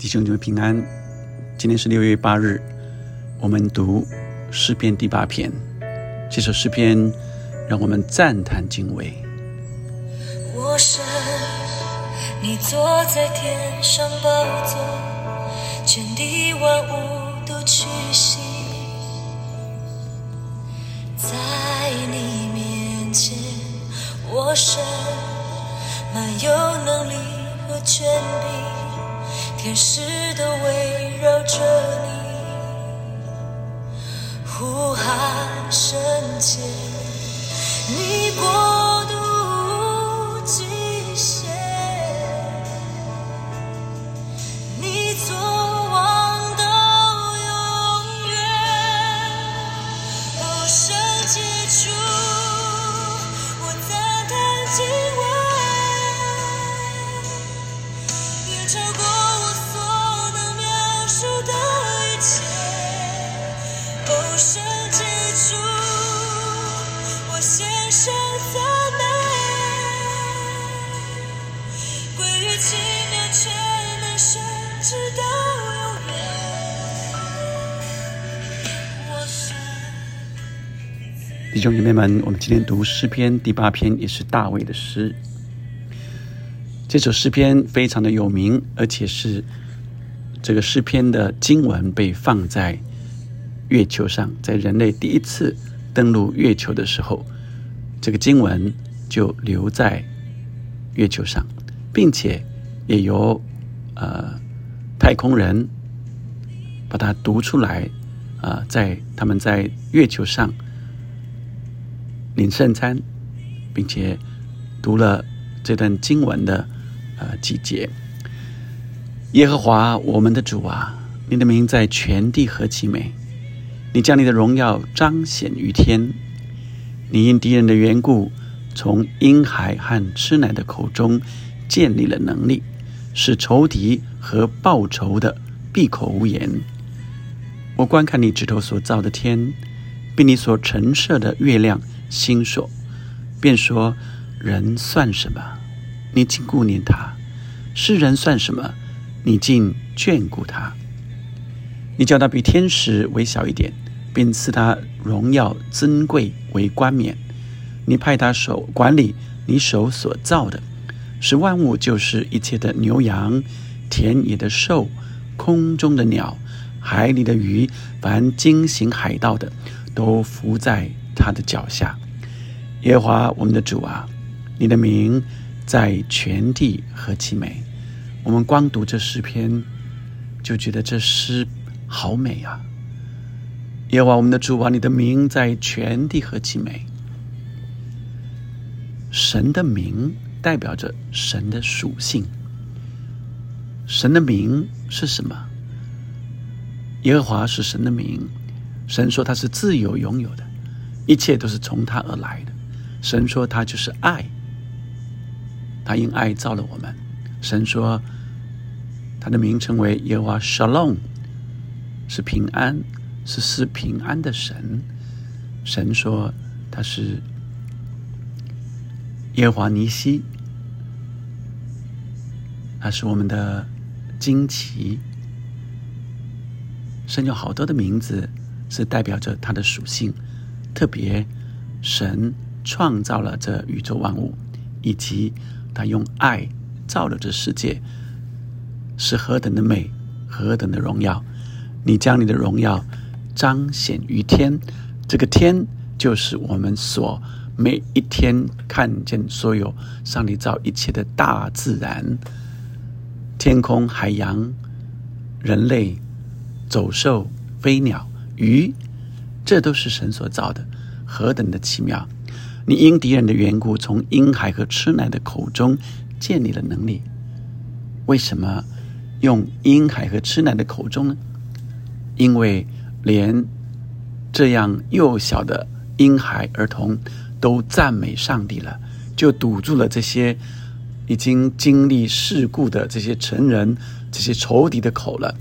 弟兄姊妹平安，今天是六月八日，我们读诗篇第八篇。这首诗篇让我们赞叹敬畏。我神，你坐在天上宝座，全地万物都屈膝，在你面前，我神，满有能力和权柄。天使的微笑。弟兄姐妹们，我们今天读诗篇第八篇，也是大卫的诗。这首诗篇非常的有名，而且是这个诗篇的经文被放在月球上，在人类第一次登陆月球的时候，这个经文就留在月球上，并且也由呃太空人把它读出来啊，在他们在月球上。领圣餐，并且读了这段经文的呃几节。耶和华我们的主啊，你的名在全地何其美！你将你的荣耀彰显于天。你因敌人的缘故，从婴孩和吃奶的口中建立了能力，使仇敌和报仇的闭口无言。我观看你指头所造的天，比你所陈设的月亮。心说，便说：“人算什么？你竟顾念他；是人算什么？你竟眷顾他？你叫他比天使微小一点，并赐他荣耀尊贵为冠冕。你派他手管理你手所造的，使万物就是一切的牛羊、田野的兽、空中的鸟、海里的鱼，凡经行海道的，都伏在。”他的脚下，耶和华我们的主啊，你的名在全地何其美！我们光读这诗篇，就觉得这诗好美啊！耶和华我们的主啊，你的名在全地何其美！神的名代表着神的属性。神的名是什么？耶和华是神的名。神说他是自由拥有的。一切都是从他而来的。神说他就是爱，他因爱造了我们。神说他的名称为耶和华 Shalom，是平安，是是平安的神。神说他是耶和华尼西，他是我们的旌旗。神有好多的名字，是代表着他的属性。特别，神创造了这宇宙万物，以及他用爱造了这世界，是何等的美，何等的荣耀！你将你的荣耀彰显于天，这个天就是我们所每一天看见所有上帝造一切的大自然，天空、海洋、人类、走兽、飞鸟、鱼。这都是神所造的，何等的奇妙！你因敌人的缘故，从婴孩和吃奶的口中建立了能力。为什么用婴孩和吃奶的口中呢？因为连这样幼小的婴孩儿童都赞美上帝了，就堵住了这些已经经历事故的这些成人、这些仇敌的口了。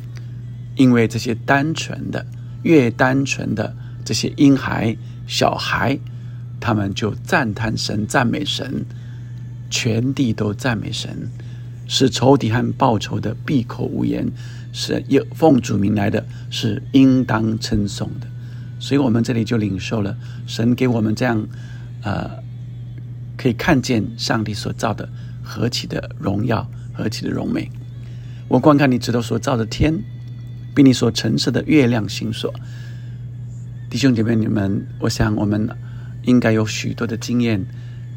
因为这些单纯的，越单纯的。这些婴孩、小孩，他们就赞叹神、赞美神，全地都赞美神，使仇敌和报仇的闭口无言，是有奉主名来的，是应当称颂的。所以，我们这里就领受了神给我们这样，呃，可以看见上帝所造的何其的荣耀，何其的荣美。我观看你指头所造的天，比你所陈设的月亮星所。弟兄姐妹，你们，我想我们应该有许多的经验。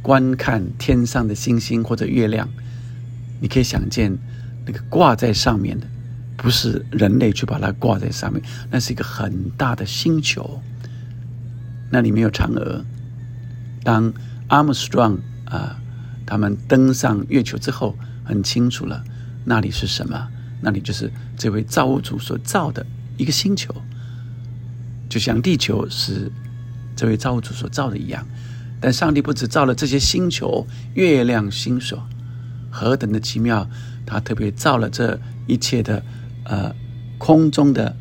观看天上的星星或者月亮，你可以想见，那个挂在上面的，不是人类去把它挂在上面，那是一个很大的星球，那里面有嫦娥。当 Armstrong 啊，他们登上月球之后，很清楚了，那里是什么？那里就是这位造物主所造的一个星球，就像地球是这位造物主所造的一样。但上帝不只造了这些星球、月亮、星所，何等的奇妙！他特别造了这一切的，呃，空中的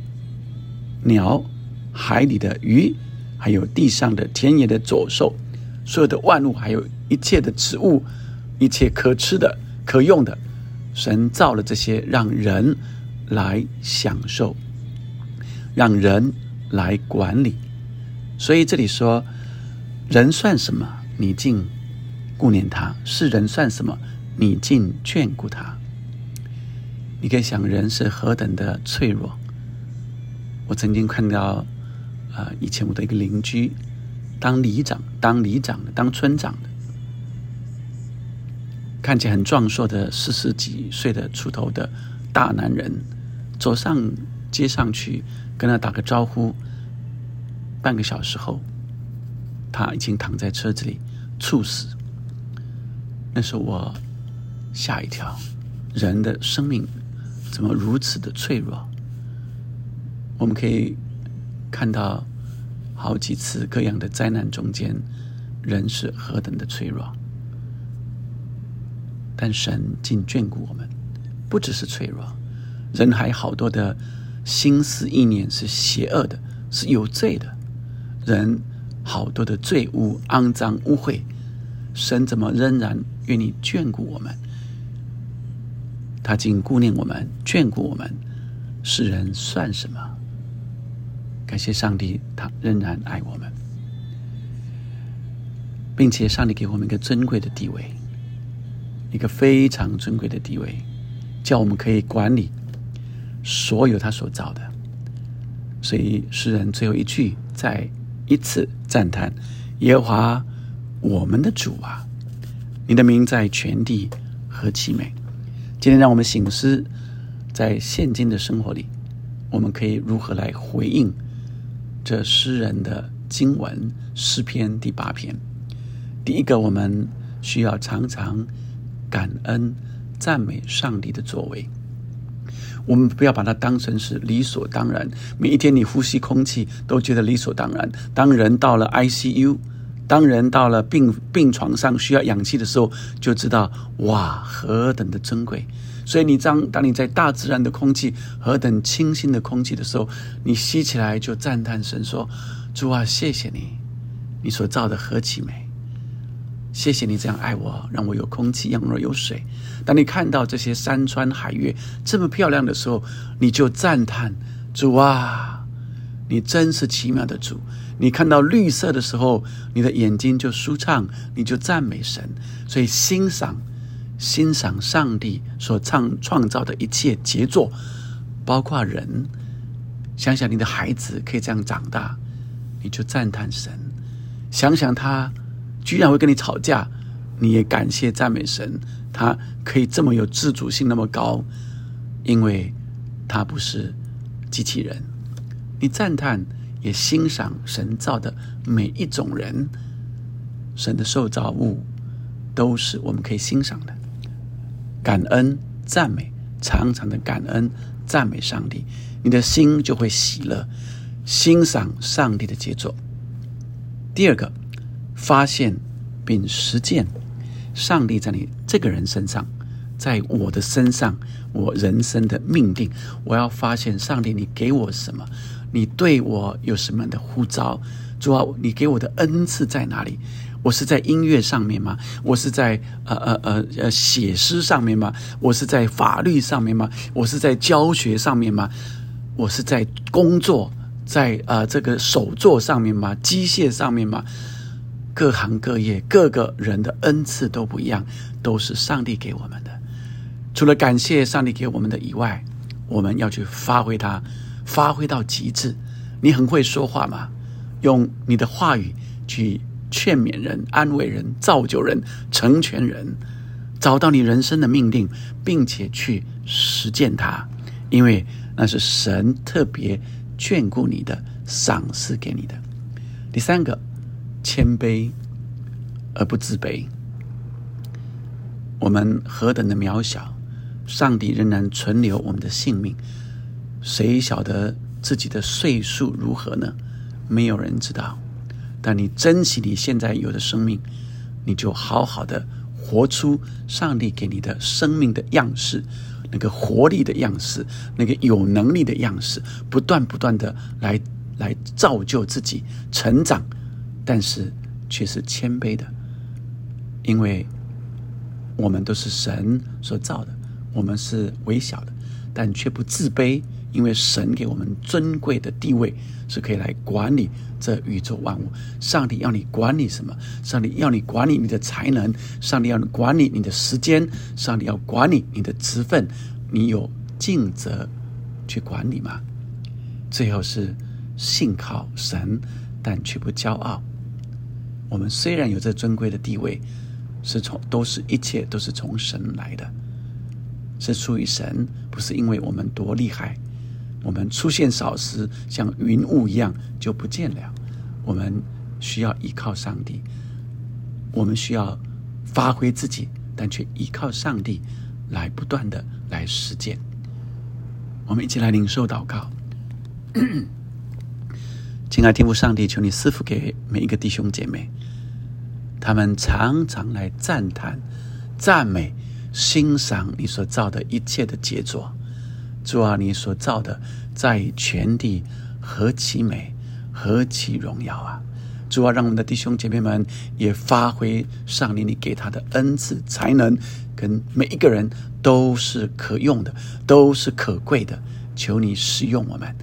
鸟、海里的鱼，还有地上的田野的走兽，所有的万物，还有一切的植物，一切可吃的、可用的，神造了这些，让人来享受，让人来管理。所以这里说。人算什么？你竟顾念他；是人算什么？你竟眷顾他。你可以想，人是何等的脆弱。我曾经看到，啊，以前我的一个邻居，当里长、当里长的、当村长的，看起来很壮硕的四十几岁的出头的大男人，走上街上去跟他打个招呼，半个小时后。他已经躺在车子里猝死。那时候我吓一跳，人的生命怎么如此的脆弱？我们可以看到好几次各样的灾难中间，人是何等的脆弱。但神竟眷顾我们，不只是脆弱，人还好多的心思意念是邪恶的，是有罪的，人。好多的罪污、肮脏、污秽，神怎么仍然愿意眷顾我们？他竟顾念我们、眷顾我们，世人算什么？感谢上帝，他仍然爱我们，并且上帝给我们一个尊贵的地位，一个非常尊贵的地位，叫我们可以管理所有他所造的。所以诗人最后一句在。一次赞叹耶和华，我们的主啊，你的名在全地何其美！今天让我们醒思，在现今的生活里，我们可以如何来回应这诗人的经文诗篇第八篇？第一个，我们需要常常感恩赞美上帝的作为。我们不要把它当成是理所当然。每一天你呼吸空气都觉得理所当然。当人到了 ICU，当人到了病病床上需要氧气的时候，就知道哇，何等的珍贵。所以你当当你在大自然的空气何等清新的空气的时候，你吸起来就赞叹神说：“主啊，谢谢你，你所造的何其美。”谢谢你这样爱我，让我有空气，让我有水。当你看到这些山川海岳这么漂亮的时候，你就赞叹主啊，你真是奇妙的主。你看到绿色的时候，你的眼睛就舒畅，你就赞美神。所以欣赏、欣赏上帝所创创造的一切杰作，包括人。想想你的孩子可以这样长大，你就赞叹神。想想他。居然会跟你吵架，你也感谢赞美神，他可以这么有自主性那么高，因为他不是机器人。你赞叹也欣赏神造的每一种人，神的受造物都是我们可以欣赏的。感恩赞美，常常的感恩赞美上帝，你的心就会喜乐，欣赏上帝的杰作。第二个。发现并实践上帝在你这个人身上，在我的身上，我人生的命定。我要发现上帝，你给我什么？你对我有什么样的呼召？主啊，你给我的恩赐在哪里？我是在音乐上面吗？我是在呃呃呃呃写诗上面吗？我是在法律上面吗？我是在教学上面吗？我是在工作，在呃这个手作上面吗？机械上面吗？各行各业各个人的恩赐都不一样，都是上帝给我们的。除了感谢上帝给我们的以外，我们要去发挥它，发挥到极致。你很会说话吗？用你的话语去劝勉人、安慰人、造就人、成全人，找到你人生的命令，并且去实践它，因为那是神特别眷顾你的、赏赐给你的。第三个，谦卑而不自卑。我们何等的渺小，上帝仍然存留我们的性命。谁晓得自己的岁数如何呢？没有人知道。但你珍惜你现在有的生命，你就好好的活出上帝给你的生命的样式，那个活力的样式，那个有能力的样式，不断不断的来来造就自己成长，但是却是谦卑的，因为我们都是神所造的，我们是微小的，但却不自卑。因为神给我们尊贵的地位，是可以来管理这宇宙万物。上帝要你管理什么？上帝要你管理你的才能，上帝要你管理你的时间，上帝要管理你的职分。你有尽责去管理吗？最后是信靠神，但却不骄傲。我们虽然有这尊贵的地位，是从都是一切都是从神来的，是出于神，不是因为我们多厉害。我们出现少时，像云雾一样就不见了。我们需要依靠上帝，我们需要发挥自己，但却依靠上帝来不断的来实践。我们一起来领受祷告，亲爱天父上帝，求你赐福给每一个弟兄姐妹，他们常常来赞叹、赞美、欣赏你所造的一切的杰作。主啊，你所造的在全地何其美，何其荣耀啊！主啊，让我们的弟兄姐妹们也发挥上帝你给他的恩赐才能，跟每一个人都是可用的，都是可贵的。求你使用我们，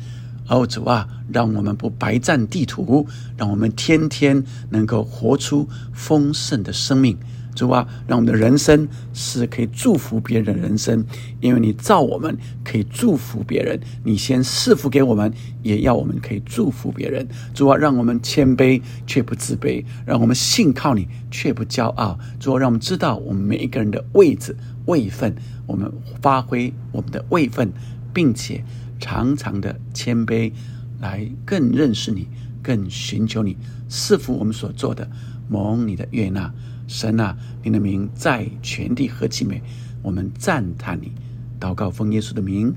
哦，主啊，让我们不白占地图，让我们天天能够活出丰盛的生命。主啊，让我们的人生是可以祝福别人的人生，因为你造我们可以祝福别人，你先赐福给我们，也要我们可以祝福别人。主啊，让我们谦卑却不自卑，让我们信靠你却不骄傲。主啊，让我们知道我们每一个人的位置位分，我们发挥我们的位分，并且常常的谦卑，来更认识你，更寻求你，赐福我们所做的，蒙你的悦纳。神啊，你的名在全地何其美！我们赞叹你，祷告奉耶稣的名，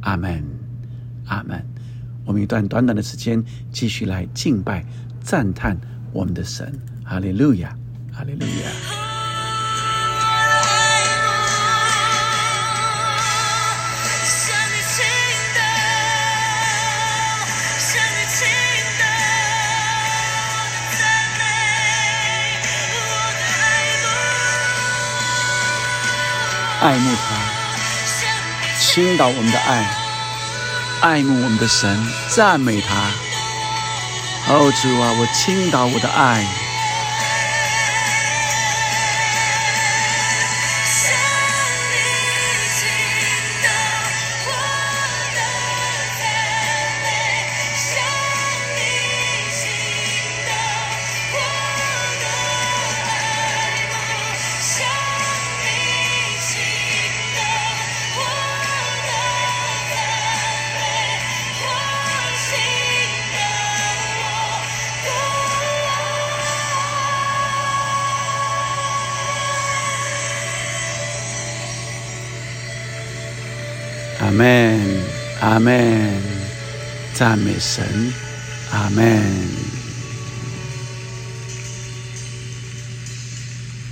阿门，阿门。我们一段短短的时间，继续来敬拜、赞叹我们的神，哈利路亚，哈利路亚。爱慕他，倾倒我们的爱，爱慕我们的神，赞美他。哦，主啊，我倾倒我的爱。阿门，赞美神，阿门。